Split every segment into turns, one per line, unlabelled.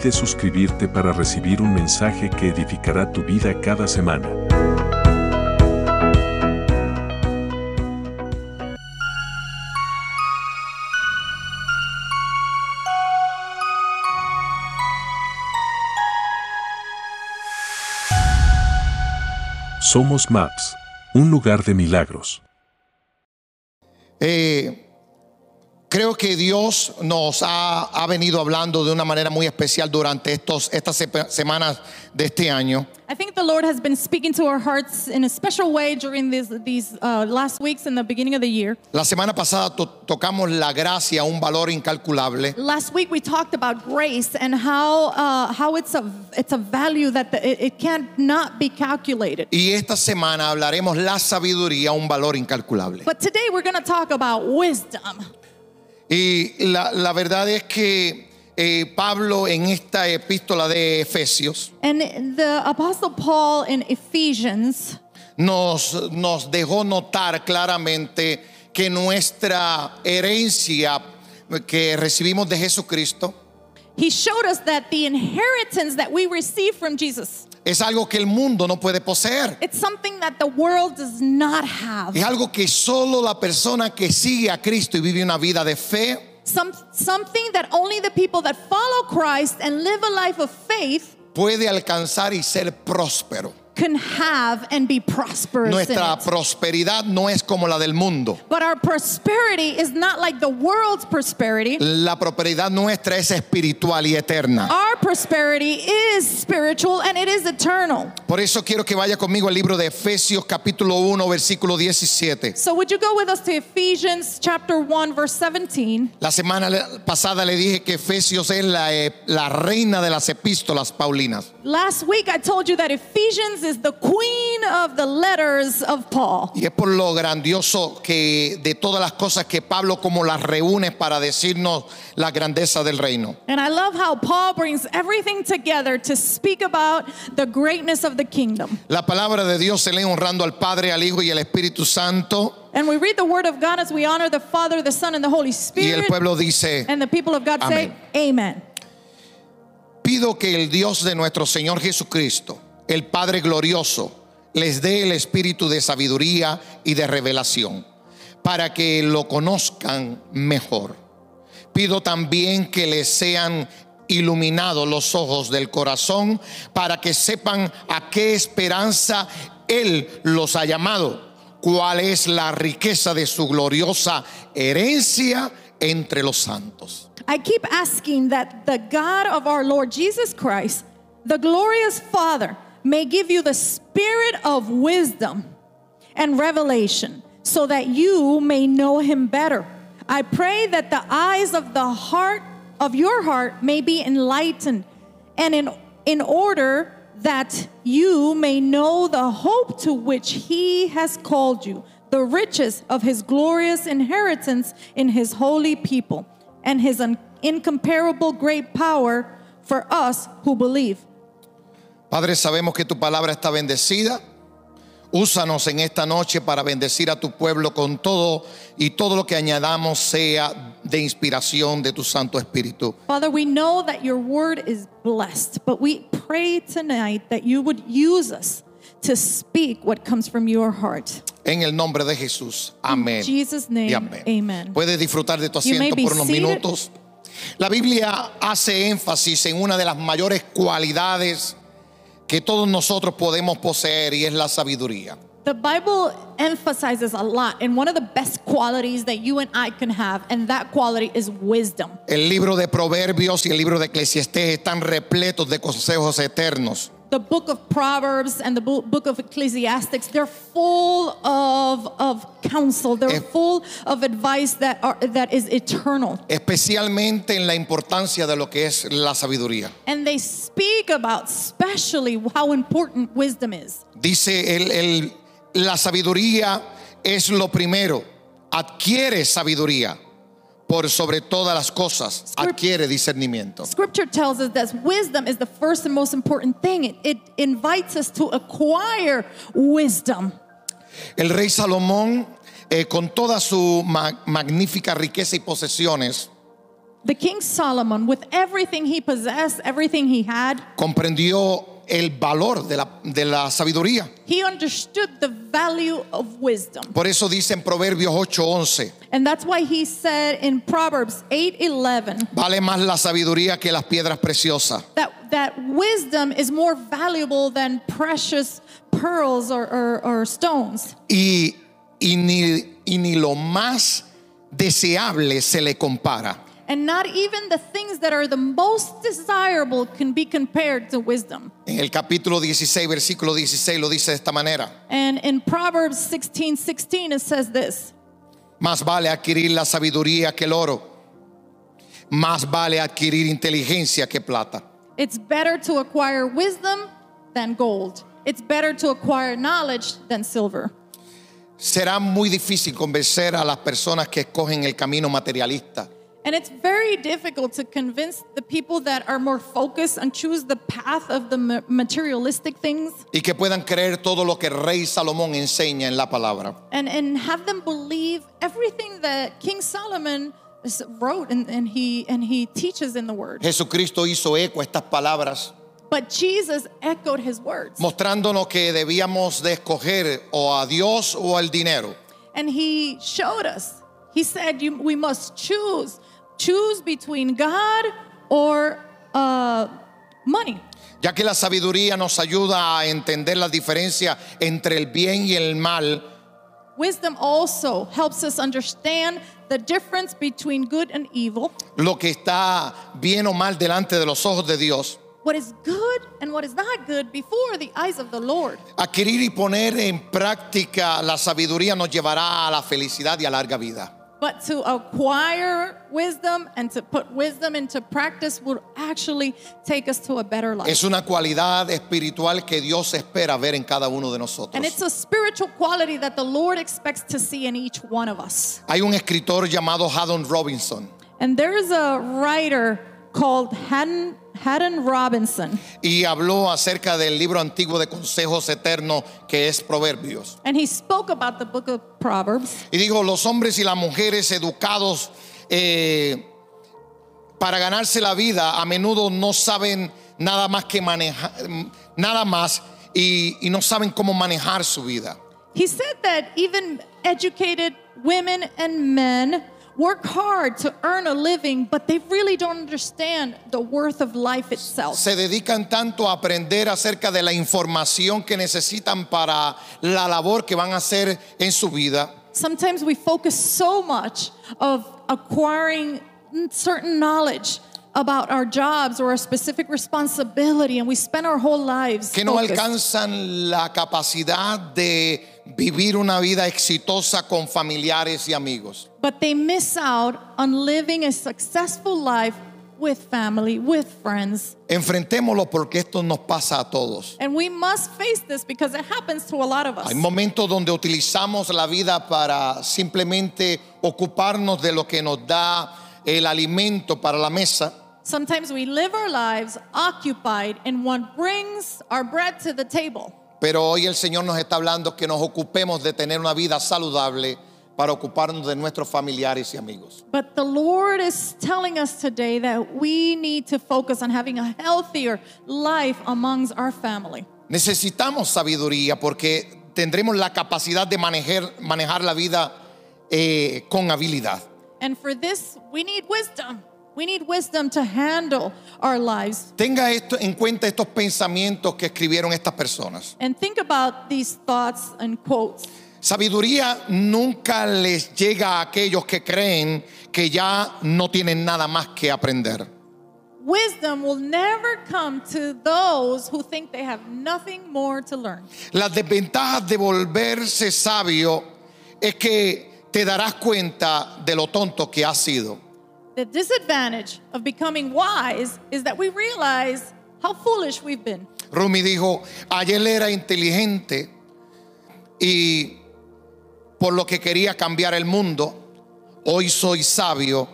Olvides suscribirte para recibir un mensaje que edificará tu vida cada semana. Somos Maps, un lugar de milagros.
Eh, creo que Dios nos ha, ha venido hablando de una manera muy especial durante estos, estas se- semanas de este año.
I think the Lord has been speaking to our hearts in a special way during these, these uh, last weeks and the beginning of the year.
La semana pasada to- tocamos la gracia, un valor incalculable.
Last week we talked about grace and how, uh, how it's, a, it's a value that the, it, it can't not be calculated.
Y esta semana hablaremos la sabiduría, un valor incalculable.
But today we're going to talk about wisdom.
Y la, la verdad es que eh, Pablo en esta epístola de Efesios
And the Apostle Paul in Ephesians
nos, nos dejó notar claramente que nuestra herencia que recibimos de Jesucristo
he showed us that the inheritance that we receive from Jesus
es algo que el mundo no puede poseer.
it's something that the world does not have
Es algo que solo la persona que sigue a Cristo y vive una vida de fe
Some, something that only the people that follow Christ and live a life of faith
puede alcanzar y ser próspero.
Can have and be prosperous.
Nuestra prosperidad no es como la del mundo.
But our prosperity is not like the world's prosperity.
La prosperidad nuestra es espiritual y eterna.
Our prosperity is spiritual and it is eternal.
Por eso quiero que vaya conmigo al libro de Efesios capítulo 1 versículo 17.
So would you go with us to Ephesians chapter 1 verse 17?
La semana pasada le dije que Efesios es la, eh, la reina de las epístolas paulinas.
Last week I told you that Ephesians is the queen of the letters of Paul.
Y es por lo grandioso que de todas las cosas que Pablo como las reúne para decirnos la grandeza del reino.
And I love how Paul brings everything together to speak about the greatness of the kingdom.
La palabra de Dios se lee honrando al Padre, al Hijo y al Espíritu Santo.
And we read the word of God as we honor the Father, the Son, and the Holy
Y el
Spirit.
pueblo dice,
And the people of God say, Amen.
pido que el Dios de nuestro Señor Jesucristo, el Padre glorioso, les dé el espíritu de sabiduría y de revelación, para que lo conozcan mejor. Pido también que les sean iluminados los ojos del corazón, para que sepan a qué esperanza Él los ha llamado, cuál es la riqueza de su gloriosa herencia entre los santos.
I keep asking that the God of our Lord Jesus Christ, the glorious Father, may give you the spirit of wisdom and revelation so that you may know him better. I pray that the eyes of the heart of your heart may be enlightened and in, in order that you may know the hope to which he has called you, the riches of his glorious inheritance in his holy people, and his un- incomparable great power for us who believe.
Padre, sabemos que tu palabra está bendecida. Úsanos en esta noche para bendecir a tu pueblo con todo y todo lo que añadamos sea de inspiración de tu Santo Espíritu.
Father, we know that your word is blessed, but we pray tonight that you would use us to speak what comes from your heart.
En el nombre de Jesús. Amén.
In Jesus' name,
amén.
amen.
Puedes disfrutar de tu asiento por unos
seated.
minutos. La Biblia hace énfasis en una de las mayores cualidades que todos nosotros podemos poseer y es la sabiduría.
The Bible emphasizes a lot, and one of the best qualities that you and I can have, and that quality is wisdom.
El libro de Proverbios y el libro de Eclesiastés están repletos de consejos eternos.
The book of Proverbs and the book of Ecclesiastics, they're full of, of counsel. They're
Eh.
full of advice that, are, that is eternal.
especialmente en la importancia de lo que es la sabiduría.
And they speak about especially how important wisdom is.
Dice el, el- la sabiduría es lo primero. Adquiere sabiduría por sobre todas las cosas. Adquiere discernimiento.
Scripture tells us that wisdom is the first and most important thing. It, it invites us to acquire wisdom.
El rey Salomón, eh, con toda su ma- magnífica riqueza y posesiones,
The King Solomon, with everything he possessed, everything he had,
comprendió el valor de la, de la sabiduría.
he understood the value of wisdom.
Por eso dice en Proverbios 8:11,
And that's why he said in Proverbs 8:11
vale más la sabiduría que las piedras preciosas.
that, that wisdom is more valuable than precious pearls or, or, or stones.
y, y ni, y ni lo más deseable se le compara.
And not even the things that are the most desirable can be compared to wisdom.
En el capítulo 16, versículo 16 lo dice de esta manera.
And in Proverbs 16 16, it says this
Más vale adquirir la sabiduría que el oro. Más vale adquirir inteligencia que plata.
It's better to acquire wisdom than gold, it's better to acquire knowledge than silver.
Será muy difícil convencer a las personas que escogen el camino materialista
And it's very difficult to convince the people that are more focused and choose the path of the materialistic things
y que puedan creer todo lo que rey Salomón enseña en la palabra.
and, and have them believe everything that King Solomon wrote and, and, he, and he teaches in the word.
Jesucristo hizo eco a estas palabras
But Jesus echoed his words.
mostrándonos que debíamos de escoger o a Dios o al dinero.
And he showed us. He said you, we must choose. Choose between God or uh, money.
ya que la sabiduría nos ayuda a entender la diferencia entre el bien y el mal,
Wisdom also helps us understand the difference between good and evil,
lo que está bien o mal delante de los ojos de Dios.
what is good and what is not good before the eyes of the Lord.
Adquirir y poner en práctica la sabiduría nos llevará a la felicidad y a larga vida.
But to acquire wisdom and to put wisdom into practice will actually take us to a better life.
Es una cualidad espiritual que Dios espera ver en cada uno de
And it's a spiritual quality that the Lord expects to see in each one of us.
Hay un escritor llamado Haddon Robinson
And there's a writer called Haddon, Haddon Robinson,
y habló acerca del libro antiguo de consejos eternos que es Proverbios.
and he spoke about the book of Proverbs.
Y dijo, los hombres y las mujeres educados eh, para ganarse la vida a menudo no saben nada más que manejar, nada más y, y no saben cómo manejar su vida.
He said that even educated women and men work hard to earn a living, but they really don't understand the worth of life itself.
Se dedican tanto a aprender acerca de la información que necesitan para la labor que van a hacer en su vida
Sometimes we focus so much of acquiring certain knowledge about our jobs or a specific responsibility, and we spend our whole lives
que no
focused.
alcanzan la capacidad de vivir una vida exitosa con familiares y amigos.
But they miss out on living a successful life with family, with friends.
Enfrentémoslo porque esto nos pasa a todos.
And we must face this because it happens to a lot of us.
Hay momentos donde utilizamos la vida para simplemente ocuparnos de lo que nos da el alimento para la mesa,
Sometimes we live our lives occupied in what brings our bread to the table.
Pero hoy el Señor nos está hablando que nos ocupemos de tener una vida saludable para ocuparnos de nuestros familiares y amigos.
But the Lord is telling us today that we need to focus on having a healthier life amongst our family.
Necesitamos sabiduría porque tendremos la capacidad de manejar, manejar la vida eh, con habilidad.
And for this, we need wisdom. We need wisdom to handle our lives.
Tenga esto en cuenta estos pensamientos que escribieron estas personas.
And think about these thoughts and quotes.
Sabiduría nunca les llega a aquellos que creen que ya no tienen nada más que aprender.
wisdom will never come to those who think they have nothing more to learn.
Las desventajas de volverse sabio es que te darás cuenta de lo tonto que has sido.
The disadvantage of becoming wise is that we realize how foolish we've been.
Rumi dijo, ayer era inteligente y por lo que quería cambiar el mundo, hoy soy sabio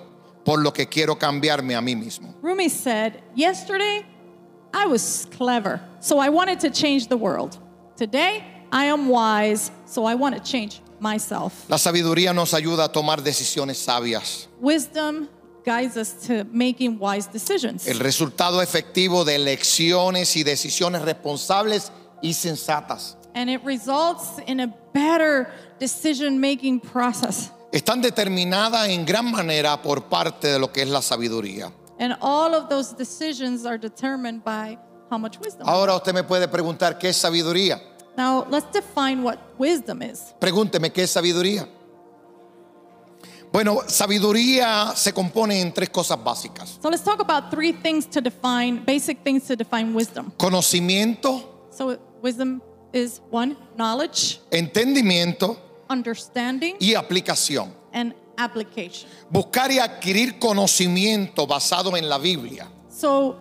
por lo que quiero cambiarme a mí mismo.
Rumi said, Yesterday, I was clever, so I wanted to change the world. Today, I am wise, so I want to change myself.
La sabiduría nos ayuda a tomar decisiones sabias.
Wisdom guides us to making wise decisions.
El resultado efectivo de elecciones y decisiones responsables y sensatas.
And it results in a better decision making process.
Están determinadas en gran manera por parte de lo que es la sabiduría.
And all of those decisions are determined by how much wisdom.
Ahora usted me puede preguntar qué es sabiduría.
Now, let's define what wisdom is.
Pregúnteme qué es sabiduría. Bueno, sabiduría se compone en tres cosas básicas.
So let's talk about three things to define, basic things to define wisdom.
Conocimiento,
So, wisdom is one, knowledge,
entendimiento
understanding,
y aplicación.
and application.
Buscar y adquirir conocimiento basado en la Biblia.
So,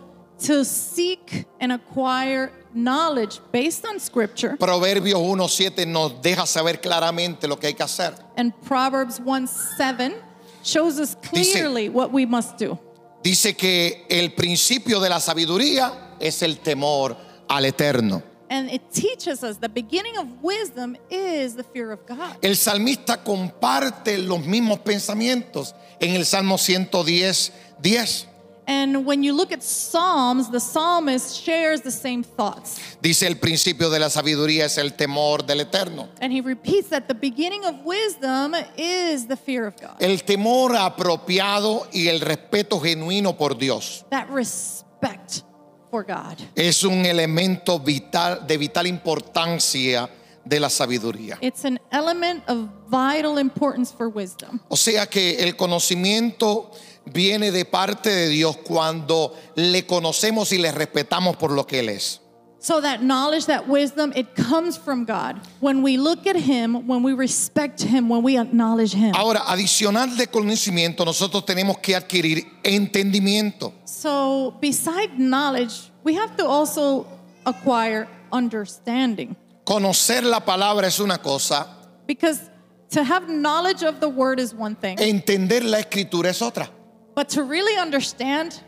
to seek and acquire knowledge based on scripture,
Proverbios 1.7 nos deja saber claramente lo que hay que hacer.
and Proverbs 1 7 shows us clearly what we must do.
Dice que el principio de la sabiduría es el temor al eterno.
And it teaches us the beginning of wisdom is the fear of God.
El salmista comparte los mismos pensamientos en el Salmo 110, 10.
And when you look at Psalms, the psalmist shares the same thoughts.
Dice el principio de la sabiduría es el temor del eterno.
And he repeats that the beginning of wisdom is the fear of God.
El temor apropiado y el respeto genuino por Dios
That respect for God.
es un elemento vital, de vital importancia de la sabiduría.
It's an element of vital importance for wisdom.
O sea que el conocimiento viene de parte de Dios cuando le conocemos y le respetamos por lo que Él es.
So that knowledge, that wisdom, it comes from God. When we look at him, when we respect him, when we acknowledge him.
Ahora, adicional de conocimiento, nosotros tenemos que adquirir entendimiento.
So beside knowledge, we have to also acquire understanding.
Conocer la palabra es una cosa,
Because to have knowledge of the word is one thing,
entender la escritura es otra.
But to really understand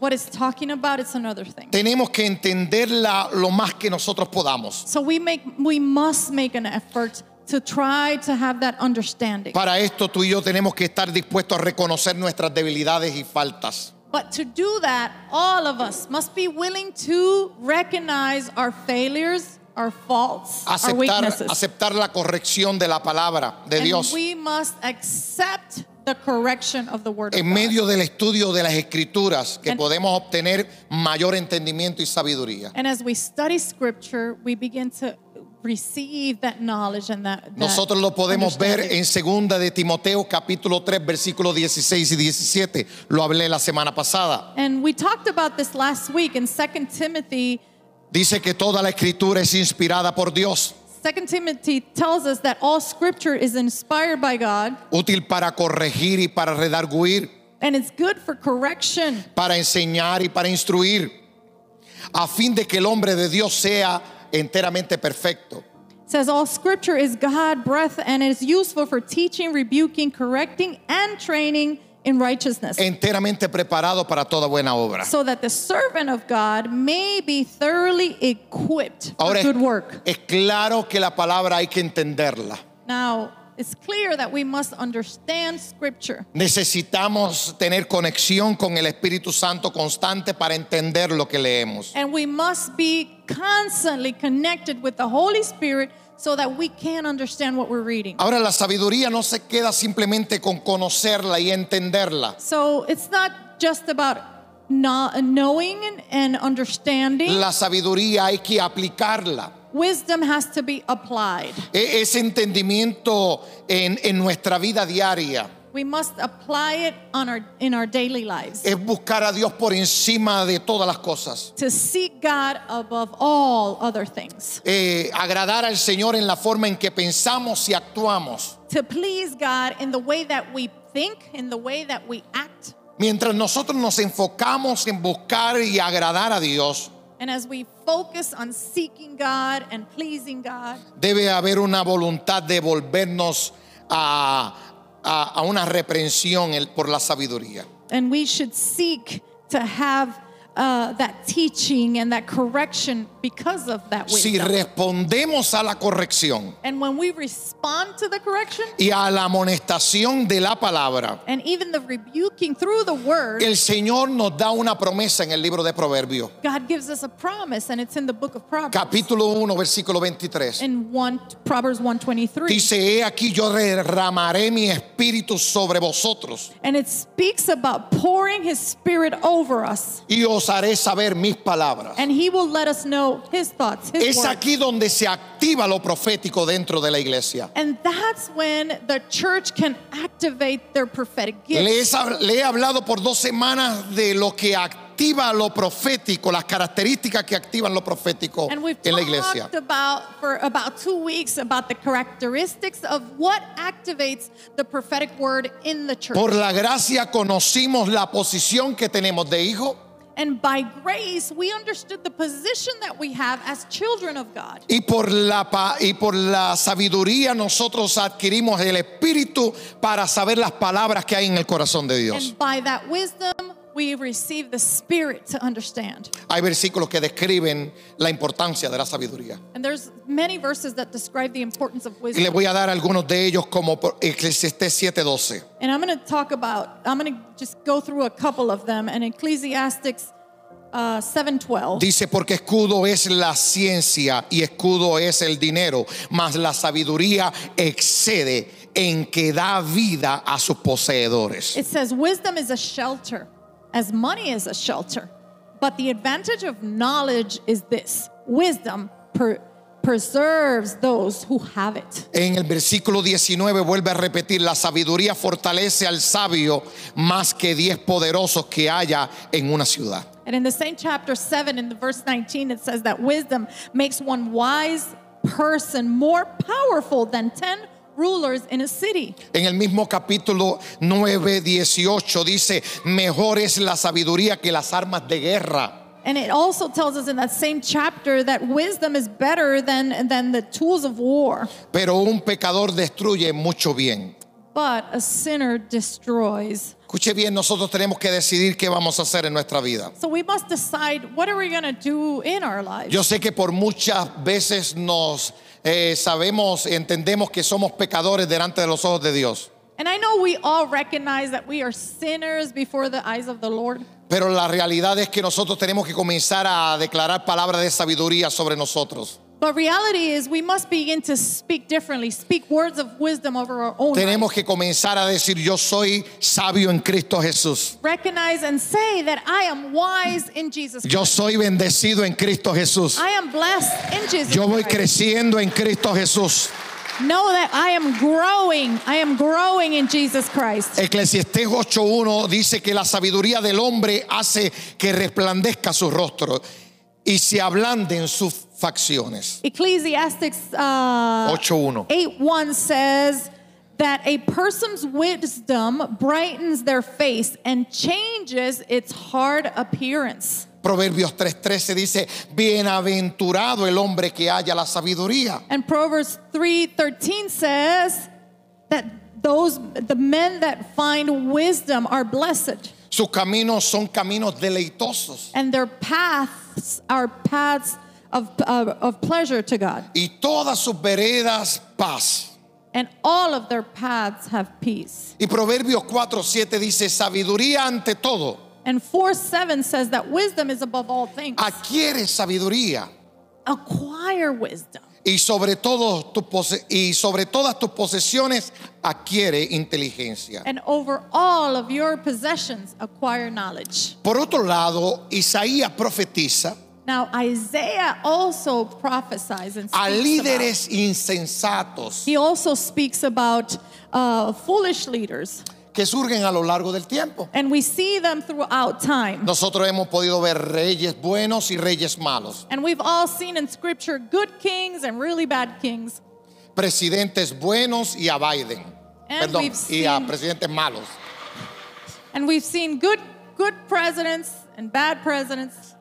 what it's talking about, it's another thing.
Tenemos que entenderla lo más que nosotros podamos.
So we make we must make an effort to try to have that understanding.
Para esto tú y yo tenemos que estar dispuestos a reconocer nuestras debilidades y faltas.
But to do that, all of us must be willing to recognize our failures, our faults, our weaknesses.
aceptar la corrección de la palabra de
and
Dios.
we must accept the correction of the word of
En medio del estudio de las escrituras que
And-
podemos obtener mayor entendimiento y sabiduría.
And as we study scripture, we begin to receive that knowledge and that, that
Nosotros lo podemos ver en segunda de Timoteo capítulo 3 versículos 16 y 17. Lo hablé la semana pasada.
And we talked about this last week in 2 Timothy.
Dice que toda la escritura es inspirada por Dios,
2 Timothy tells us that all scripture is inspired by God
útil para corregir y para redarguir,
and it's good for correction,
para enseñar y para instruir, a fin de que el hombre de Dios sea enteramente perfecto,
It says all scripture is God breath and is useful for teaching, rebuking, correcting, and training in righteousness.
enteramente preparado para toda buena obra.
so that the servant of God may be thoroughly equipped for
Ahora es,
good work.
es claro que la palabra hay que entenderla.
Now, it's clear that we must understand scripture.
Necesitamos tener conexión con el Espíritu Santo constante para entender lo que leemos.
And we must be constantly connected with the Holy Spirit so that we can understand what we're reading.
Ahora la sabiduría no se queda simplemente con conocerla y entenderla.
So it's not just about no- knowing and understanding.
La sabiduría hay que aplicarla.
Wisdom has to be applied.
E- Ese entendimiento en, en nuestra vida diaria.
We must apply it on our, in our daily lives.
es buscar a Dios por encima de todas las cosas.
to seek God above all other things.
Eh, agradar al Señor en la forma en que pensamos y actuamos.
To please God in the way that we think, in the way that we act.
Mientras nosotros nos enfocamos en buscar y agradar a Dios,
And as we focus on seeking God and pleasing God,
debe haber una voluntad de volvernos a, a- a una reprensión por la sabiduría.
and we should seek to have uh, that teaching and that correction because of that
Si
wisdom.
respondemos a la corrección
and when we respond to the correction
y a la amonestación de la palabra,
and even the rebuking through the word,
el Señor nos da una promesa en el libro de Proverbios,
God gives us a promise, and it's in the book of Proverbs.
capítulo 1, versículo 23.
in one Proverbs 123.
Dice, he aquí yo derramaré mi espíritu sobre vosotros
And it speaks about pouring his spirit over us.
y os haré saber mis palabras.
And he will let us know his thoughts, his
Es
words.
aquí donde se activa lo profético dentro de la iglesia.
And that's when the church can activate their prophetic
Le he,
gifts.
le he hablado por dos semanas de lo que activa lo profético, las características que activan lo profético en la iglesia.
about for about two weeks about the characteristics of what activates the prophetic word in the church.
Por la gracia conocimos la posición que tenemos de hijo
and by grace, we understood the position that we have as children of God.
y por la y por la sabiduría nosotros adquirimos el espíritu para saber las palabras que hay en el corazón de Dios.
And by that wisdom, we receive the spirit to understand.
Hay versículos que describen la importancia de la sabiduría.
And there's many verses that describe the importance of
Y le
wisdom.
voy a dar algunos de ellos como Eclesiastés 7:12.
And I'm going to talk about, I'm going to just go through a couple of them. And Ecclesiastics uh, 7:12.
Dice, porque escudo es la ciencia y escudo es el dinero, mas la sabiduría excede en que da vida a sus poseedores.
It says, Wisdom is a shelter, as money is a shelter. But the advantage of knowledge is this wisdom per- preserves those who have it.
En el versículo 19 vuelve a repetir, la sabiduría fortalece al sabio más que diez poderosos que haya en una ciudad.
And in the same chapter 7, in the verse 19, it says that wisdom makes one wise person more powerful than 10 rulers in a city.
En el mismo capítulo 9, 18 dice, mejor es la sabiduría que las armas de guerra.
And it also tells us in that same chapter that wisdom is better than, than the tools of war,
Pero un pecador destruye mucho bien.
but a sinner destroys.
Escuche bien, nosotros tenemos que decidir qué vamos a hacer en nuestra vida.
So we must decide what are we going to do in our lives.
Yo sé que por muchas veces nos eh, sabemos, entendemos que somos pecadores delante de los ojos de Dios.
and I know we all recognize that we are sinners before the eyes of the Lord.
Pero la realidad es que nosotros tenemos que comenzar a declarar palabras de sabiduría sobre nosotros.
But reality is we must begin to speak differently, speak words of wisdom over our own lives.
Tenemos que comenzar a decir, yo soy sabio en Cristo Jesús.
Recognize and say that I am wise in Jesus
Yo
Christ.
soy bendecido en Cristo Jesús.
I am blessed in Jesus
Yo voy
Christ.
creciendo en Cristo Jesús.
Know that I am growing. I am growing in Jesus Christ.
Eclesiastés 8.1 dice que la sabiduría del hombre hace que resplandezca su rostro y se ablanden sus facciones.
Ecclesiastics uh,
8.1.
8 1 says that a person's wisdom brightens their face and changes its hard appearance.
Proverbios 3.13 dice, bienaventurado el hombre que haya la sabiduría.
And Proverbs 3:13 says that those the men that find wisdom are blessed
Sus caminos son caminos deleitosos
and their paths are paths of, of, of pleasure to God.
y todas sus veredas paz.
And all of their paths have peace.
Y Proverbios 4.7 dice, sabiduría ante todo.
And 4 7 says that wisdom is above all things.
Adquiere sabiduría
Acquire wisdom.
y sobre todo tu pose- y sobre todas tus posesiones adquiere inteligencia.
And over all of your possessions, acquire knowledge.
Por otro lado, Isaías profetiza
Now, Isaiah also prophesies and
a
speaks about,
líderes insensatos
he also speaks about uh, foolish leaders
que surgen a lo largo del tiempo.
And we see them throughout time.
Nosotros hemos podido ver reyes buenos y reyes malos,
And we've all seen in scripture good kings and really bad kings.
presidentes buenos y a Biden,
And
perdón,
we've
y a
seen-
presidentes malos.
And we've seen good good presidents and bad presidents.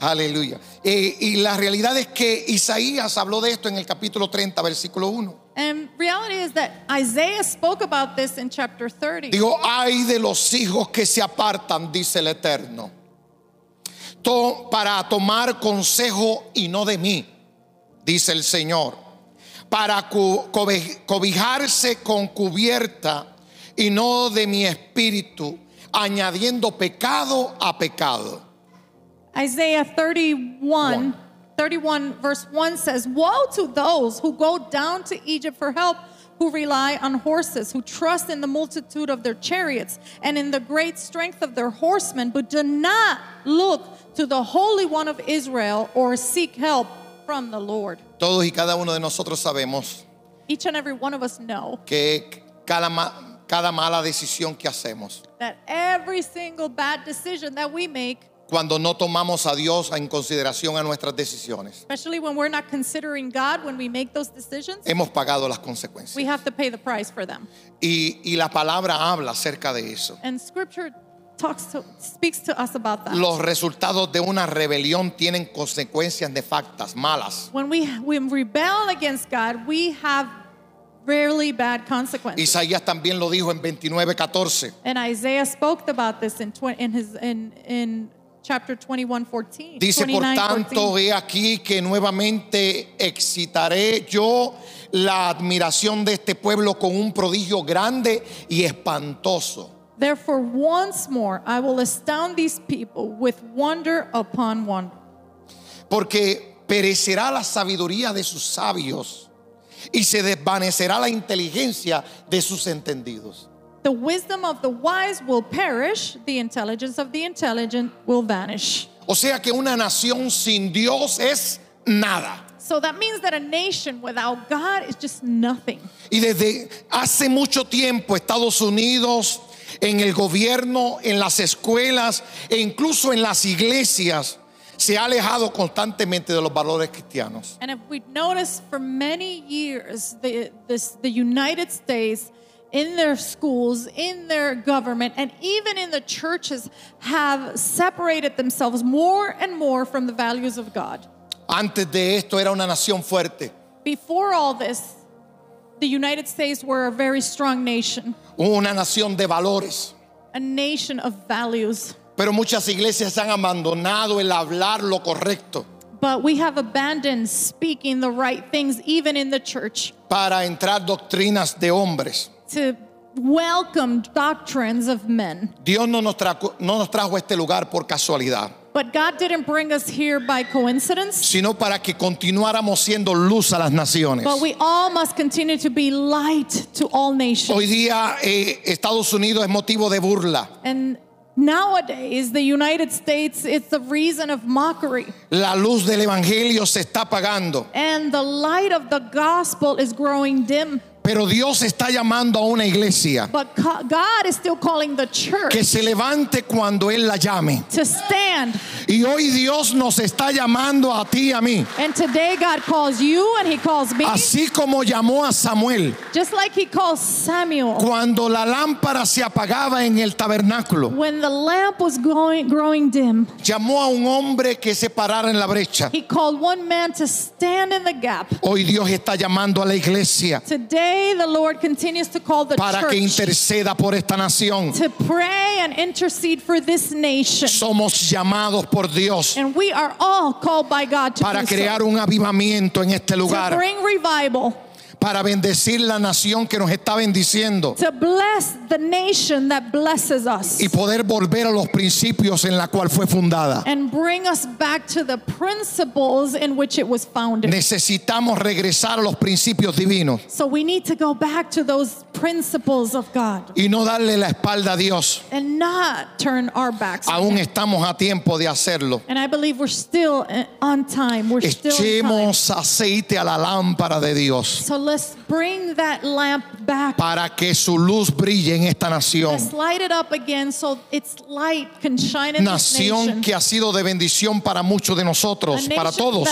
Aleluya. Eh, y la realidad es que Isaías habló de esto en el capítulo 30, versículo 1.
And reality is that Isaiah spoke about this in chapter 30.
Digo, ay de los hijos que se apartan, dice el Eterno, To- para tomar consejo y no de mí, dice el Señor, para cobe- cobijarse con cubierta y no de mi espíritu, añadiendo pecado a pecado.
Isaiah 31, 31 verse 1 says, Woe to those who go down to Egypt for help, who rely on horses, who trust in the multitude of their chariots and in the great strength of their horsemen, but do not look to the Holy One of Israel or seek help from the Lord.
Todos y cada uno de nosotros sabemos
Each and every one of us know
que cada, ma- cada mala decisión que hacemos,
that every single bad decision that we make,
cuando no tomamos a Dios en consideración a nuestras decisiones,
especially when we're not considering God when we make those decisions,
hemos pagado las consecuencias.
we have to pay the price for them.
Y, y la palabra habla acerca de eso.
And scripture talks to speaks to us about that.
Los resultados de una rebelión tienen consecuencias nefastas, malas.
When we when we rebel against God, we have really bad consequences.
Isaías también lo dijo en 29:14.
And Isaiah spoke about this in his in in chapter 21 14.
Dice, por
29,
tanto,
14.
he aquí que nuevamente excitaré yo la admiración de este pueblo con un prodigio grande y espantoso.
Therefore, once more I will astound these people with wonder upon wonder.
Porque perecerá la sabiduría de sus sabios y se desvanecerá la inteligencia de sus entendidos.
The wisdom of the wise will perish, the intelligence of the intelligent will vanish.
O sea que una nación sin Dios es nada.
So that means that a nation without God is just nothing.
Y desde hace mucho tiempo Estados Unidos, en el gobierno, en las escuelas e incluso en las iglesias, se ha alejado constantemente de los valores cristianos.
And if we notice for many years, the, this, the United States in their schools, in their government, and even in the churches have separated themselves more and more from the values of God.
Antes de esto era una nación fuerte,
Before all this, the United States were a very strong nation,
una nación de valores.
a nation of values.
Pero muchas iglesias han abandonado el hablar lo correcto
But we have abandoned speaking the right things, even in the church,
para entrar doctrinas de hombres.
To welcome doctrines of men.
Dios no nos, trajo, no nos trajo este lugar por casualidad,
But God didn't bring us here by coincidence.
sino para que continuáramos siendo luz a las naciones.
But we all must continue to be light to all nations.
Hoy día eh, Estados Unidos es motivo de burla.
And nowadays, the United States, it's the reason of mockery.
La luz del Evangelio se está apagando.
And the light of the gospel is growing dim.
Pero Dios está llamando a una iglesia
But God is still calling the church
que se levante cuando Él la llame.
to stand.
Y hoy Dios nos está llamando a ti y a mí.
And today, God calls you and He calls me,
Así como llamó a Samuel
just like He calls Samuel.
cuando la lámpara se apagaba en el tabernáculo.
When the lamp was growing, growing dim,
Llamó a un hombre que se parara en la brecha.
He called one man to stand in the gap.
Hoy Dios está llamando a la iglesia
Today, the Lord continues to call the
para que
church
interceda por esta nación.
to pray and intercede for this nation.
Somos llamados por Dios
And we are all called by God to,
para crear
so,
un avivamiento en este
to
lugar,
bring revival,
para bendecir la nación que nos está bendiciendo
to bless the nation that blesses us,
y poder volver a los principios en la cual fue fundada.
and bring us back to the principles in which it was founded.
Necesitamos regresar a los principios divinos
So we need to go back to those principles of God
y no darle la espalda a Dios.
and not turn our backs. on
Aún
Him.
estamos a tiempo de hacerlo.
And I believe we're still uh, on time. We're still on time.
Echemos aceite a la lámpara de Dios.
So let's bring that lamp back.
para que su luz brille en esta nación.
Again so
Nación que ha sido de bendición para muchos de nosotros, para todos.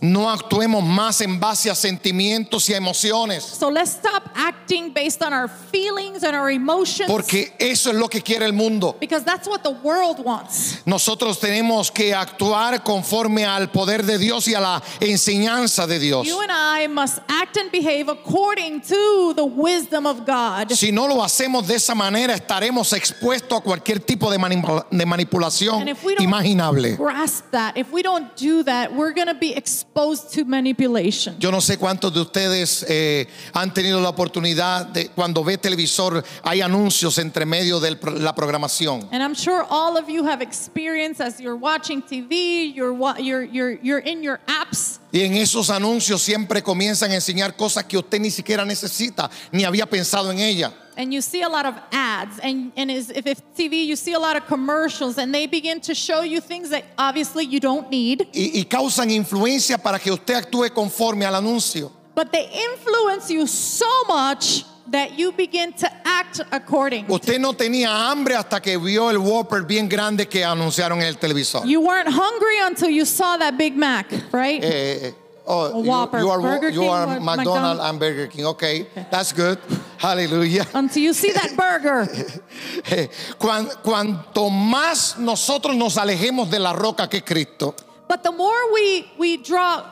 No actuemos más en base a sentimientos y a emociones,
So let's stop acting based on our feelings and our emotions
porque eso es lo que quiere el mundo.
because that's what the world wants.
Nosotros tenemos que actuar conforme al poder de Dios y a la enseñanza de Dios.
You and I must act and behave according to the wisdom of God.
Si no lo hacemos de esa manera, estaremos expuestos a cualquier tipo de, manipula- de manipulación
And if we don't
imaginable.
grasp that, if we don't do that, we're going to be exposed to manipulation.
Yo no sé cuántos de ustedes eh, han tenido la oportunidad de cuando ve televisor hay anuncios entre medio de la programación.
And I'm sure all of you have experienced as you're watching TV, you're, you're, you're, you're in your apps,
Y en esos anuncios siempre comienzan a enseñar cosas que usted ni siquiera necesita, ni había pensado en ella.
and you see a lot of ads. And, and if it's TV, you see a lot of commercials, and they begin to show you things that obviously you don't need,
Y, y causan influencia para que usted actúe conforme al anuncio.
but they influence you so much that you begin to act according.
Usted no tenía hambre hasta que vio el Whopper bien grande que anunciaron en el televisor.
You weren't hungry until you saw that Big Mac, right?
Eh, oh,
A Whopper,
you, you are,
Burger
you
King,
are
what-
McDonald's
McDonald's?
and Burger King. Okay, that's good. Hallelujah.
until you see that burger.
Eh, cuan- cuanto más nosotros nos alejemos de la roca que es Cristo,
But the more we we draw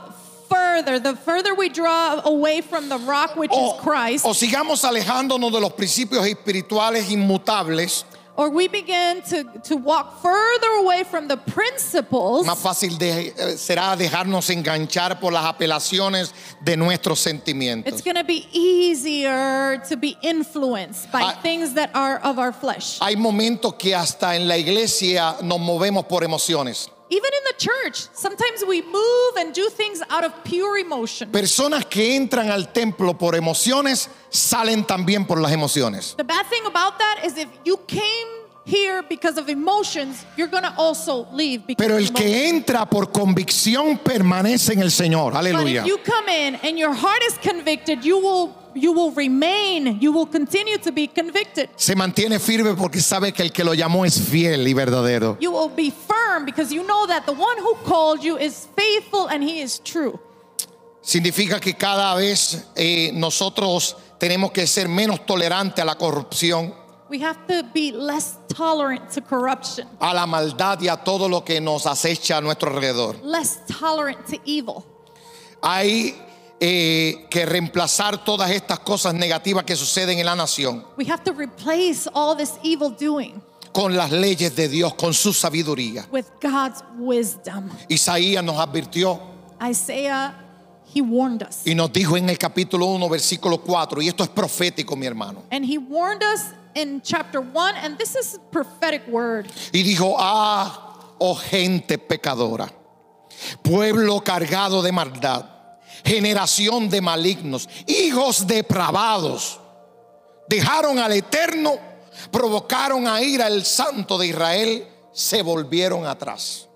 further, the further we draw away from the rock, which
o,
is Christ,
o sigamos alejándonos de los principios espirituales inmutables,
or we begin to, to walk further away from the principles,
más fácil de- eh, será dejarnos enganchar por las apelaciones de nuestros sentimientos.
it's going to be easier to be influenced by
I-
things that are of our flesh.
Hay momentos que hasta en la iglesia nos movemos por emociones.
Even in the church, sometimes we move and do things out of pure emotion.
Personas que entran al templo por emociones salen también por las emociones.
The bad thing about that is if you came here because of emotions, you're going to also leave because
Pero el que entra por convicción permanece en el Señor.
But
Aleluya.
if you come in and your heart is convicted, you will you will remain, you will continue to be convicted.
Se mantiene firme porque sabe que el que lo llamó es fiel y verdadero.
You will be firm because you know that the one who called you is faithful and he is true.
Significa que cada vez eh, nosotros tenemos que ser menos tolerantes a la corrupción,
We have to be less tolerant to corruption,
a la maldad y a todo lo que nos acecha a nuestro alrededor.
less tolerant to evil.
Hay eh, que reemplazar todas estas cosas negativas que suceden en la nación
We have to replace all this evil doing
con las leyes de Dios, con su sabiduría.
with God's wisdom.
Isaías nos advirtió
Isaiah, he warned us.
y nos dijo en el capítulo 1, versículo 4, y esto es profético, mi hermano.
And he warned us in chapter 1, and this is prophetic word.
Y dijo, ah, oh gente pecadora, pueblo cargado de maldad, generación de malignos, hijos depravados, dejaron al eterno, provocaron a ira al santo de Israel, se volvieron atrás.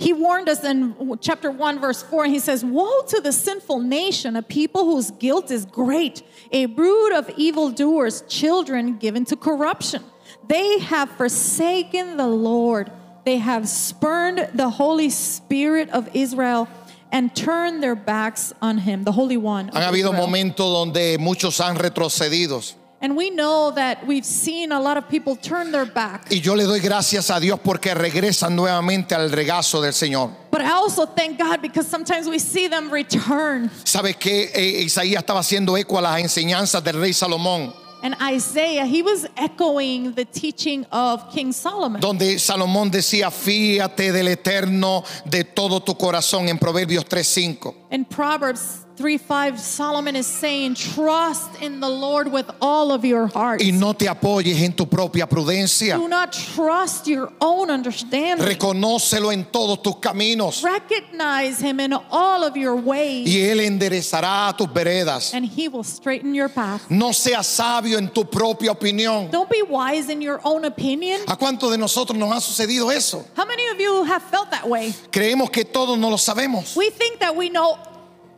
He warned us in chapter 1, verse 4, and he says, Woe to the sinful nation, a people whose guilt is great, a brood of evildoers, children given to corruption. They have forsaken the Lord, they have spurned the Holy Spirit of Israel and turn their backs on him, the Holy One.
Han habido momentos donde muchos han retrocedido.
And we know that we've seen a lot of people turn their back.
Y yo le doy gracias a Dios porque regresan nuevamente al regazo del Señor.
But I also thank God because sometimes we see them return.
¿Sabe que eh, Isaías estaba haciendo eco a las enseñanzas del rey Salomón?
And Isaiah, he was echoing the teaching of King Solomon.
donde Salomón decía, fíate del eterno de todo tu corazón en Proverbios 3:5.
In Proverbs 3 5, Solomon is saying, Trust in the Lord with all of your heart.
Y no te apoyes en tu propia prudencia.
Do not trust your own understanding.
Reconócelo en todos tus caminos
Recognize him in all of your ways,
y él enderezará tus veredas.
and he will straighten your path.
No seas sabio en tu propia opinión.
Don't be wise in your own opinion.
¿A cuántos de nosotros nos ha sucedido eso?
How many of you have felt that way?
Creemos que todos no lo sabemos.
We think that we know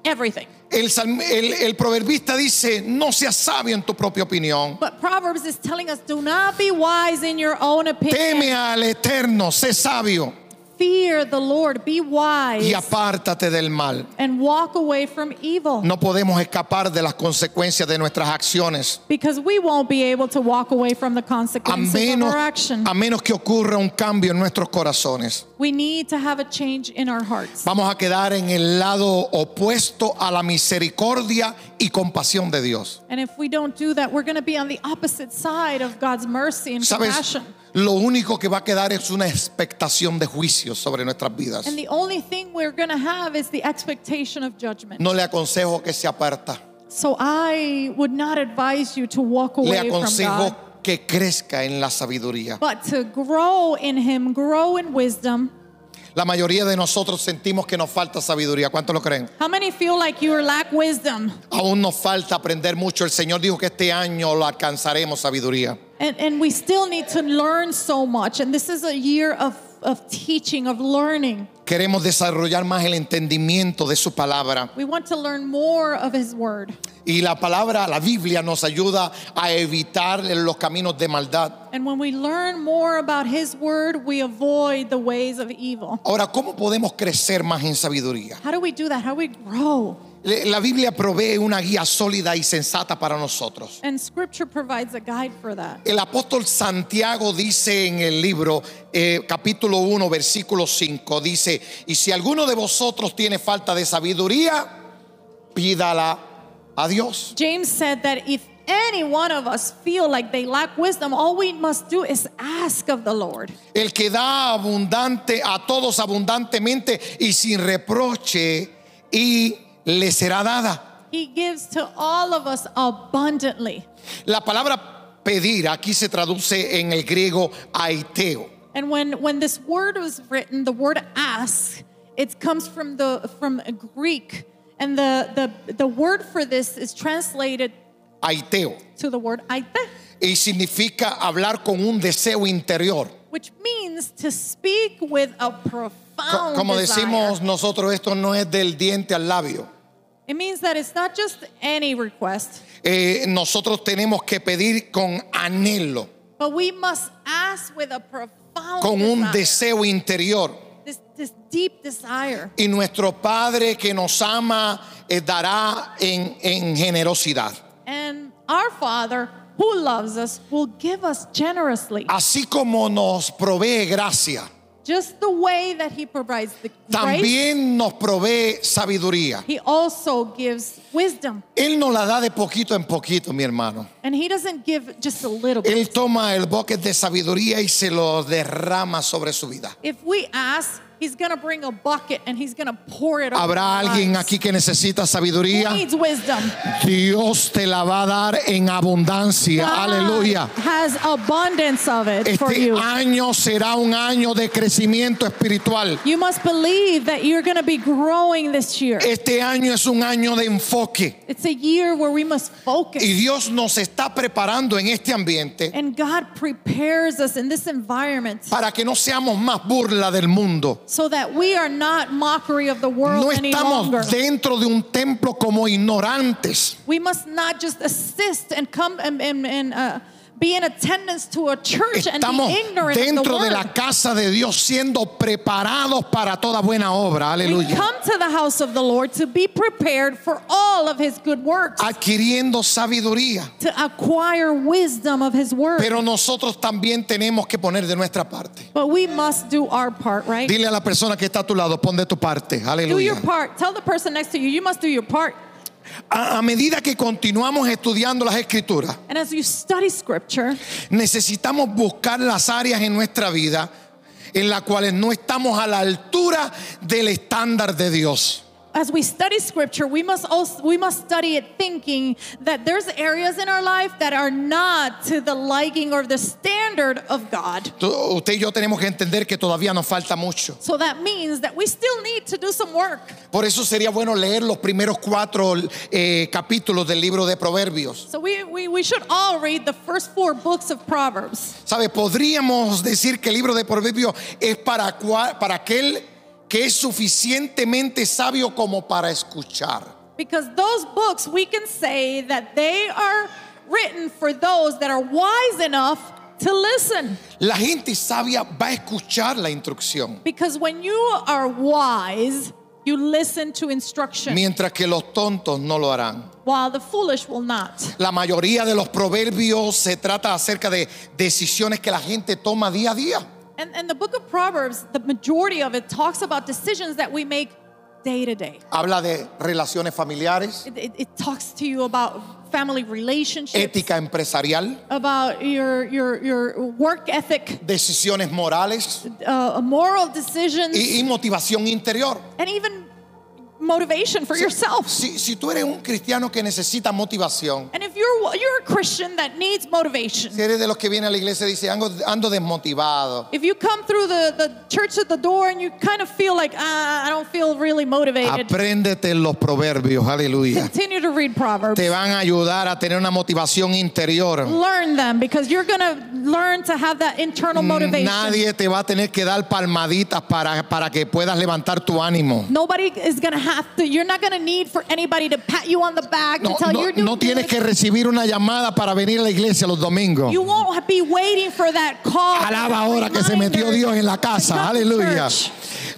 everything.
El, el- el proverbista dice, no seas sabio en tu propia opinión.
But Proverbs is telling us do not be wise in your own opinion.
Teme al eterno, sé sabio
Fear the Lord, be wise,
y apártate del mal.
and walk away from evil.
No podemos escapar de las consecuencias de nuestras acciones.
Because we won't be able to walk away from the consequences
menos,
of our action.
a menos que ocurra un cambio en nuestros corazones.
We need to have a change in our hearts.
Vamos a quedar en el lado opuesto a la misericordia y compasión de Dios.
And if we don't do that, we're going to be on the opposite side of God's mercy and
¿Sabes?
compassion.
Lo único que va a quedar es una expectación de juicio sobre nuestras vidas.
And the only thing we're going to have is the expectation of judgment.
No le aconsejo que se aparta.
So I would not advise you to walk
Le
away from
aconsejo
God,
que crezca en la sabiduría.
but to grow in Him, grow in wisdom.
La mayoría de nosotros sentimos que nos falta sabiduría. ¿Cuántos lo creen?
How many feel like you lack wisdom?
Aún nos falta aprender mucho. El Señor dijo que este año lo alcanzaremos sabiduría.
And, and we still need to learn so much. And this is a year of, of teaching, of learning.
Queremos desarrollar más el entendimiento de su palabra.
We want to learn more of His Word.
Y la palabra, la Biblia nos ayuda a evitar los caminos de maldad.
And when we learn more about His Word, we avoid the ways of evil.
Ahora, ¿cómo podemos crecer más en sabiduría?
How do we do that? How do we grow?
La Biblia provee una guía sólida y sensata para nosotros.
And Scripture provides a guide for that.
El apóstol Santiago dice en el libro eh, capítulo 1 versículo 5, dice, y si alguno de vosotros tiene falta de sabiduría, pídala a Dios.
James said that if any one of us feel like they lack wisdom, all we must do is ask of the Lord.
El que da abundante a todos abundantemente y sin reproche y le será dada.
He gives to all of us abundantly.
La palabra pedir aquí se traduce en el griego aiteo.
And when, when this word was written, the word ask, it comes from the from Greek. And the, the, the word for this is translated
Aiteo.
to the word aite,
Y significa hablar con un deseo interior.
which means to speak with a
Co- Como
desire.
decimos nosotros, esto no es del diente al labio.
It means that it's not just any request,
Eh, nosotros tenemos que pedir con anhelo,
but we must ask with a profound
con un
desire.
deseo interior.
this, this deep desire.
Y nuestro Padre que nos ama eh, dará en, en generosidad.
And our Father, who loves us, will give us generously.
Así como nos provee gracia,
Just the way that He provides the
también nos provee sabiduría.
He also gives wisdom.
Él nos la da de poquito en poquito, mi hermano.
And He doesn't give just a little bit.
Él toma el bucket de sabiduría y se lo derrama sobre su vida.
If we ask, He's going to bring a bucket and He's going to pour it
¿Habrá alguien aquí que necesita sabiduría?
needs wisdom?
Dios te la va a dar en abundancia.
God
Aleluya.
has abundance of it for
Este
you.
año será un año de crecimiento espiritual.
You must believe that you're going to be growing this year.
Este año es un año de enfoque.
It's a year where we must focus.
Y Dios nos está preparando en este ambiente
And God prepares us in this environment
para que no seamos más burla del mundo.
So that we are not mockery of the world
No
any longer.
estamos dentro de un templo como ignorantes.
We must not just assist and come and, and, and, uh, be in attendance to a church and
Estamos
be ignorant of the
dentro de la casa de Dios siendo preparados para toda buena obra.
we
Aleluya.
come to the house of the Lord to be prepared for all of his good works,
Adquiriendo sabiduría.
to acquire wisdom of his word.
Pero nosotros también tenemos que poner de nuestra parte.
but we must do our part, right?
Dile a la persona que está a tu lado, pon de tu parte.
do your
Aleluya.
part. Tell the person next to you, you must do your part.
A, a medida que continuamos estudiando las escrituras,
And as you study scripture,
necesitamos buscar las áreas en nuestra vida en las cuales no estamos a la altura del estándar de Dios.
As we study scripture, we must also we must study it thinking that there's areas in our life that are not to the liking or the standard of God.
Usted y yo tenemos que entender que todavía nos falta mucho.
So that means that we still need to do some work.
Por eso sería bueno leer los primeros cuatro eh, capítulos del libro de Proverbios.
So we, we, we should all read the first four books of Proverbs.
¿Sabe? Podríamos decir que el libro de Proverbios es para, para aquel que es suficientemente sabio como para escuchar.
Because those books, we can say that they are written for those that are wise enough to listen.
La gente sabia va a escuchar la instrucción,
Because when you are wise, you listen to instruction,
mientras que los tontos no lo harán.
while the foolish will not.
La mayoría de los proverbios se trata acerca de decisiones que la gente toma día a día.
And, and the book of Proverbs, the majority of it talks about decisions that we make day to day.
Habla de relaciones familiares,
It, it, it talks to you about family relationships,
ética empresarial,
about your, your, your work ethic,
decisiones morales
uh, moral decisions,
y, y motivación interior.
and even motivation for yourself.
Si, si tú eres un cristiano que necesita motivación,
And if you're, you're a Christian that needs motivation,
si eres de los que viene a la iglesia y dice ando, ando desmotivado,
if you come through the, the church at the door and you kind of feel like, ah, I don't feel really motivated,
apréndete los proverbios, aleluya.
continue to read Proverbs.
Te van a ayudar a tener una motivación interior.
Learn them because you're going to learn to have that internal motivation.
Nadie te va a tener que dar palmaditas para, para que puedas levantar tu ánimo.
Nobody is going to have to, you're not going to need for anybody to pat you on the back
No,
to tell you
no-
you're doing
no tienes que recibir una llamada para venir a la iglesia los domingos.
You won't be waiting for that call.
Alaba ahora que se metió Dios en la casa. Aleluya.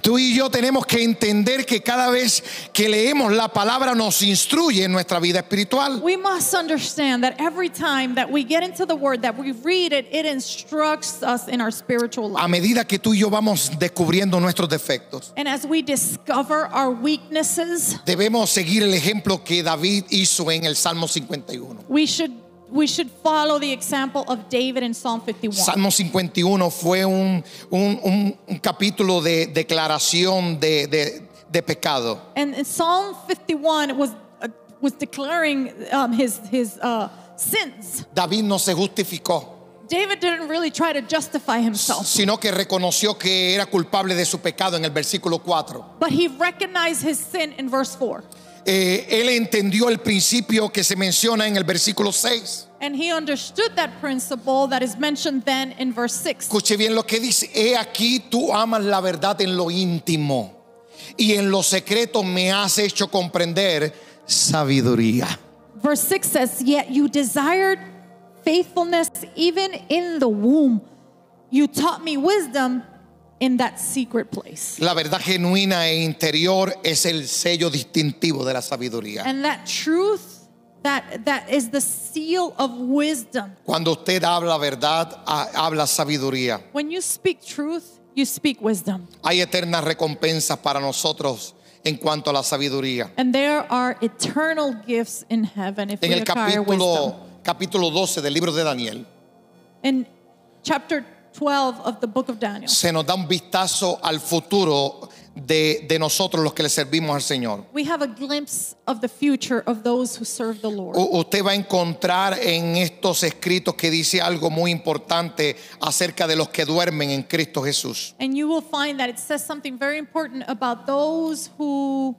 Tú y yo tenemos que entender que cada vez que leemos la palabra nos instruye en nuestra vida espiritual.
We must understand that every time that we get into the word, that we read it, it instructs us in our spiritual life.
A medida que tú y yo vamos descubriendo nuestros defectos,
And as we discover our weaknesses,
debemos seguir el ejemplo que David hizo en el Salmo 51.
we should we should follow the example of David in Psalm 51.
Salmo 51 fue un, un- un- un capítulo de declaración de, de- de pecado.
And in Psalm 51 was uh, was declaring um, his his uh, sins.
David no se justificó,
David didn't really try to justify himself,
sino que reconoció que era culpable de su pecado en el versículo 4.
but he recognized his sin in verse 4.
Eh, él entendió el principio que se menciona en el versículo 6.
And he understood that principle that is mentioned then in verse 6.
Escuche bien lo que dice. He aquí tú amas la verdad en lo íntimo y en lo secreto me has hecho comprender sabiduría.
Verse 6 says, Yet you desired faithfulness even in the womb. You taught me wisdom in that secret place.
La verdad genuina e interior es el sello distintivo de la sabiduría.
And that truth, that, that is the seal of wisdom.
Cuando usted habla verdad, ha- habla sabiduría.
When you speak truth, you speak wisdom.
Hay eternas recompensas para nosotros en cuanto a la sabiduría.
And there are eternal gifts in heaven if
En
we
el capítulo, capítulo 12 del libro de Daniel
In chapter 12 of the book of Daniel,
se nos da un vistazo al futuro de, de nosotros los que le servimos al Señor.
we have a glimpse of the future of those who serve the Lord.
U- Usted va a encontrar en estos escritos que dice algo muy importante acerca de los que duermen en Cristo Jesús.
And you will find that it says something very important about those who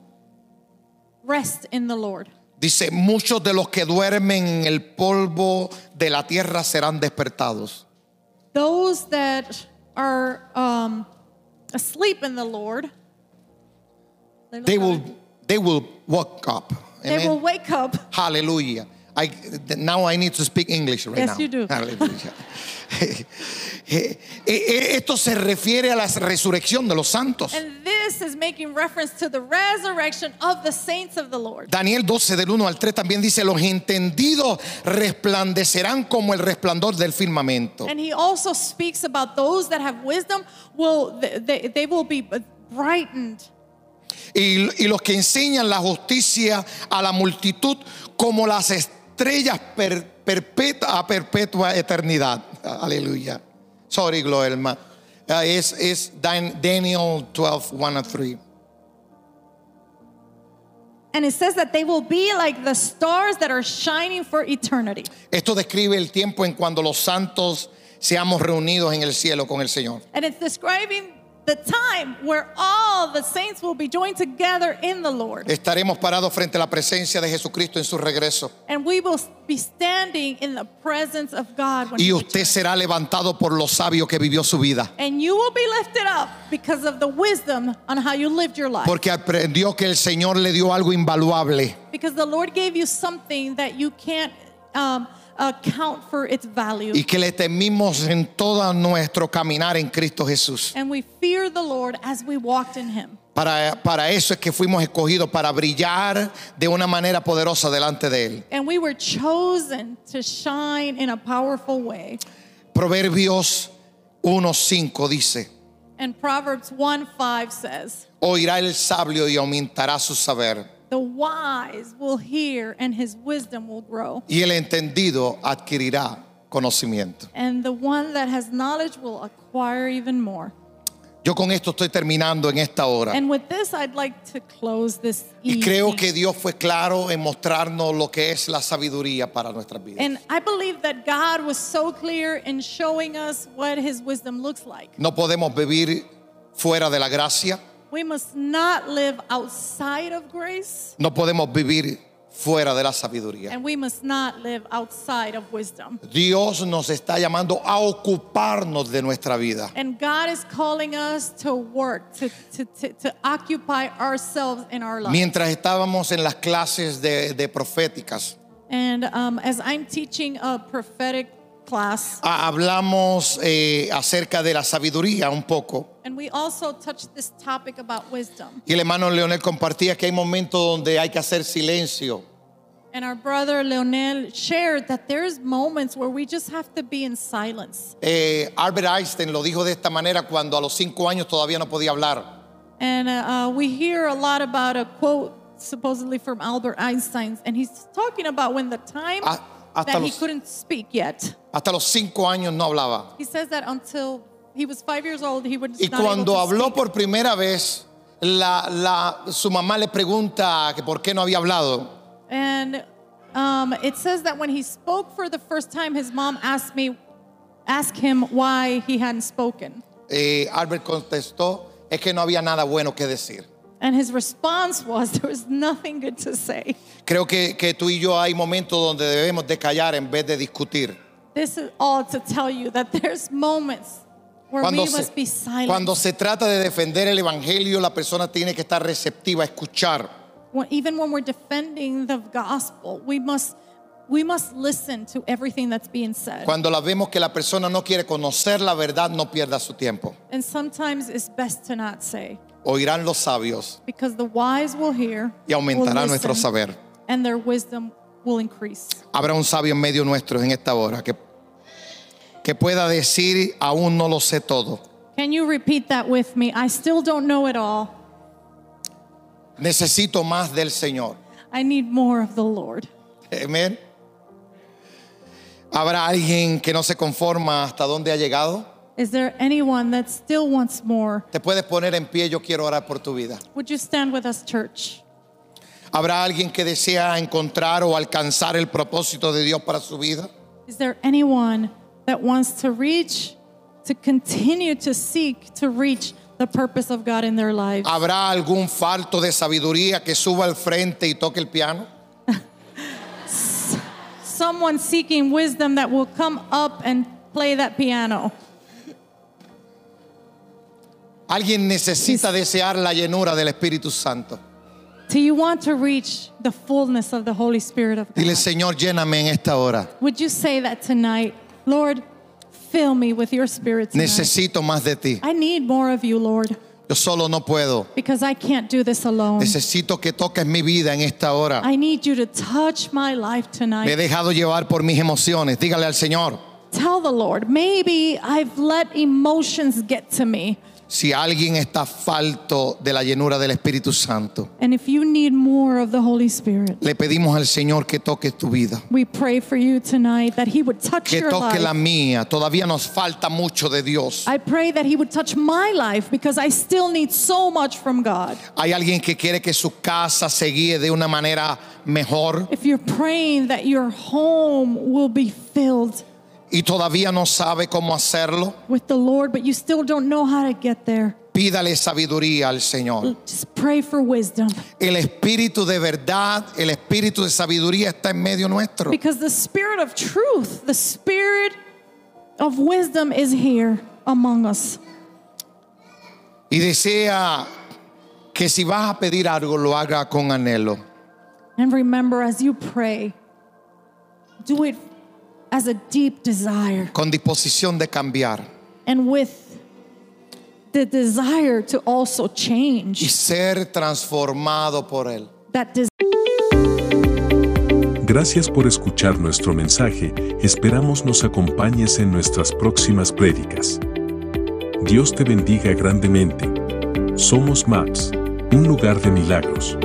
rest in the Lord.
Dice, muchos de los que duermen en el polvo de la tierra serán despertados.
Those that are um, asleep in the Lord, they,
will, they will wake up.
they will wake up.
Hallelujah. I, now I need to speak English right
Yes,
now.
you do.
Hallelujah. Eh, eh, Esto se refiere a la resurrección de los santos.
And this is making reference to the resurrection of the saints of the Lord.
Daniel 12 del 1 al 3 también dice, los entendidos resplandecerán como el resplandor del firmamento.
And he also speaks about those that have wisdom will they, they will be brightened
Y, y los que enseñan la justicia a la multitud como las estrellas per- perpetua, a perpetua eternidad. Aleluya. Sorry, Gloelma. Uh, es Dan- Daniel 12, 1 and 3.
and it says that they will be like the stars that are shining for eternity.
Esto describe el tiempo en cuando los santos seamos reunidos en el cielo con el Señor.
And it's describing the time where all the saints will be joined together in the Lord.
Estaremos parados frente a la presencia de Jesucristo en su regreso.
And we will be standing in the presence of God when
Y usted
returns.
será levantado por lo sabio que vivió su vida.
And you will be lifted up because of the wisdom on how you lived your life.
Porque aprendió que el Señor le dio algo invaluable.
Because the Lord gave you something that you can't um, account for its value.
Y que le temimos en todo nuestro caminar en Cristo Jesús.
And we fear the Lord as we walked in Him.
Para, para eso es que fuimos escogidos, para brillar de una manera poderosa delante de Él.
And we were chosen to shine in a powerful way.
Proverbios 1.5 dice,
And Proverbs 1 5 says,
oirá el sabio y aumentará su saber,
The wise will hear and his wisdom will grow.
y el entendido adquirirá conocimiento.
And the one that has knowledge will acquire even more.
Yo con esto estoy terminando en esta hora.
And with this, I'd like to close this
Y creo
evening.
que Dios fue claro en mostrarnos lo que es la sabiduría para nuestras vidas.
And I believe that God was so clear in showing us what his wisdom looks like.
No podemos vivir fuera de la gracia,
We must not live outside of grace,
no podemos vivir fuera de la sabiduría.
and we must not live outside of wisdom.
Dios nos está llamando a ocuparnos de nuestra vida.
And God is calling us to work, to, to, to, to occupy ourselves in our life.
Mientras estábamos en las clases de, de proféticas,
And um, as I'm teaching a prophetic class,
ah, hablamos eh, acerca de la sabiduría un poco.
and we also touched this topic about wisdom.
Y el hermano Leonel compartía que hay momentos donde hay que hacer silencio.
And our brother Leonel shared that there's moments where we just have to be in silence.
Eh, Albert Einstein lo dijo de esta manera cuando a los cinco años todavía no podía hablar.
And uh, we hear a lot about a quote supposedly from Albert Einstein, and he's talking about when the time
Ah, hasta
that he
los-
couldn't speak yet.
Hasta los cinco años no hablaba.
He says that until he was five years old, he was
Y
not
cuando
able to
habló
speak.
por primera vez, la, la- su mamá le pregunta que por qué no había hablado.
And um, it says that when he spoke for the first time, his mom asked me, asked him why he hadn't spoken.
Eh, Albert contestó, es que no había nada bueno que decir.
And his response was, there was nothing good to say.
Creo que, que tú y yo hay momentos donde debemos de callar en vez de discutir.
This is all to tell you that there's moments where we
Cuando se,
must be silent.
cuando se trata de defender el Evangelio, la persona tiene que estar receptiva a escuchar.
When- even when we're defending the gospel, we must we must listen to everything that's being said.
Cuando la vemos que la persona no quiere conocer la verdad, no pierda su tiempo.
and sometimes it's best to not say
Oirán los sabios
because the wise will hear
y aumentará
will
nuestro
listen,
saber.
and their wisdom will increase.
Habrá un sabio en medio nuestro en esta hora que, que pueda decir, aún no lo sé todo.
Can you repeat that with me? I still don't know it all.
Necesito más del Señor.
I need more of the Lord.
Amén. Habrá alguien que no se conforma hasta dónde ha llegado.
Is there anyone that still wants more?
Te puedes poner en pie, yo quiero orar por tu vida.
Would you stand with us, church?
Habrá alguien que desea encontrar o alcanzar el propósito de Dios para su vida.
Is there anyone that wants to reach, to continue to seek to reach the purpose of God in their lives?
¿Habrá algún falto de sabiduría que suba al frente y toque el piano?
Someone seeking wisdom that will come up and play that piano.
Alguien necesita desear la llenura del Espíritu Santo.
Do you want to reach the fullness of the Holy Spirit of God?
Dile, Señor, lléname en esta hora.
Would you say that tonight? Lord, fill me with your spirit tonight.
Necesito más de ti.
I need more of you, Lord,
Yo solo no puedo.
because I can't do this alone.
Necesito que toques mi vida en esta hora.
I need you to touch my life
Me he
tonight.
dejado llevar por mis emociones. Dígale al Señor.
Tell the Lord, maybe I've let emotions get to me.
Si alguien está falto de la llenura del Espíritu Santo,
And if you need more of the Holy Spirit,
le pedimos al Señor que toque tu vida.
we pray for you tonight that He would touch
Que
your
toque la
life.
mía. Todavía nos falta mucho de Dios.
I pray that He would touch my life because I still need so much from God.
Hay alguien que quiere que su casa se guíe de una manera mejor
If you're praying that your home will be filled
y todavía no sabe cómo hacerlo.
with the Lord, but you still don't know how to get there,
Pídale sabiduría al Señor.
Just pray for wisdom
El espíritu de verdad, el espíritu de sabiduría está en medio nuestro.
because the spirit of truth, the spirit of wisdom is here among us.
Y desea que si vas a pedir algo, lo haga con anhelo.
And remember, as you pray, do it as a deep desire
con disposición de cambiar
and with the desire to also
y
change.
ser transformado por Él.
That
Gracias por escuchar nuestro mensaje, esperamos nos acompañes en nuestras próximas prédicas. Dios te bendiga grandemente. Somos MAPS, un lugar de milagros.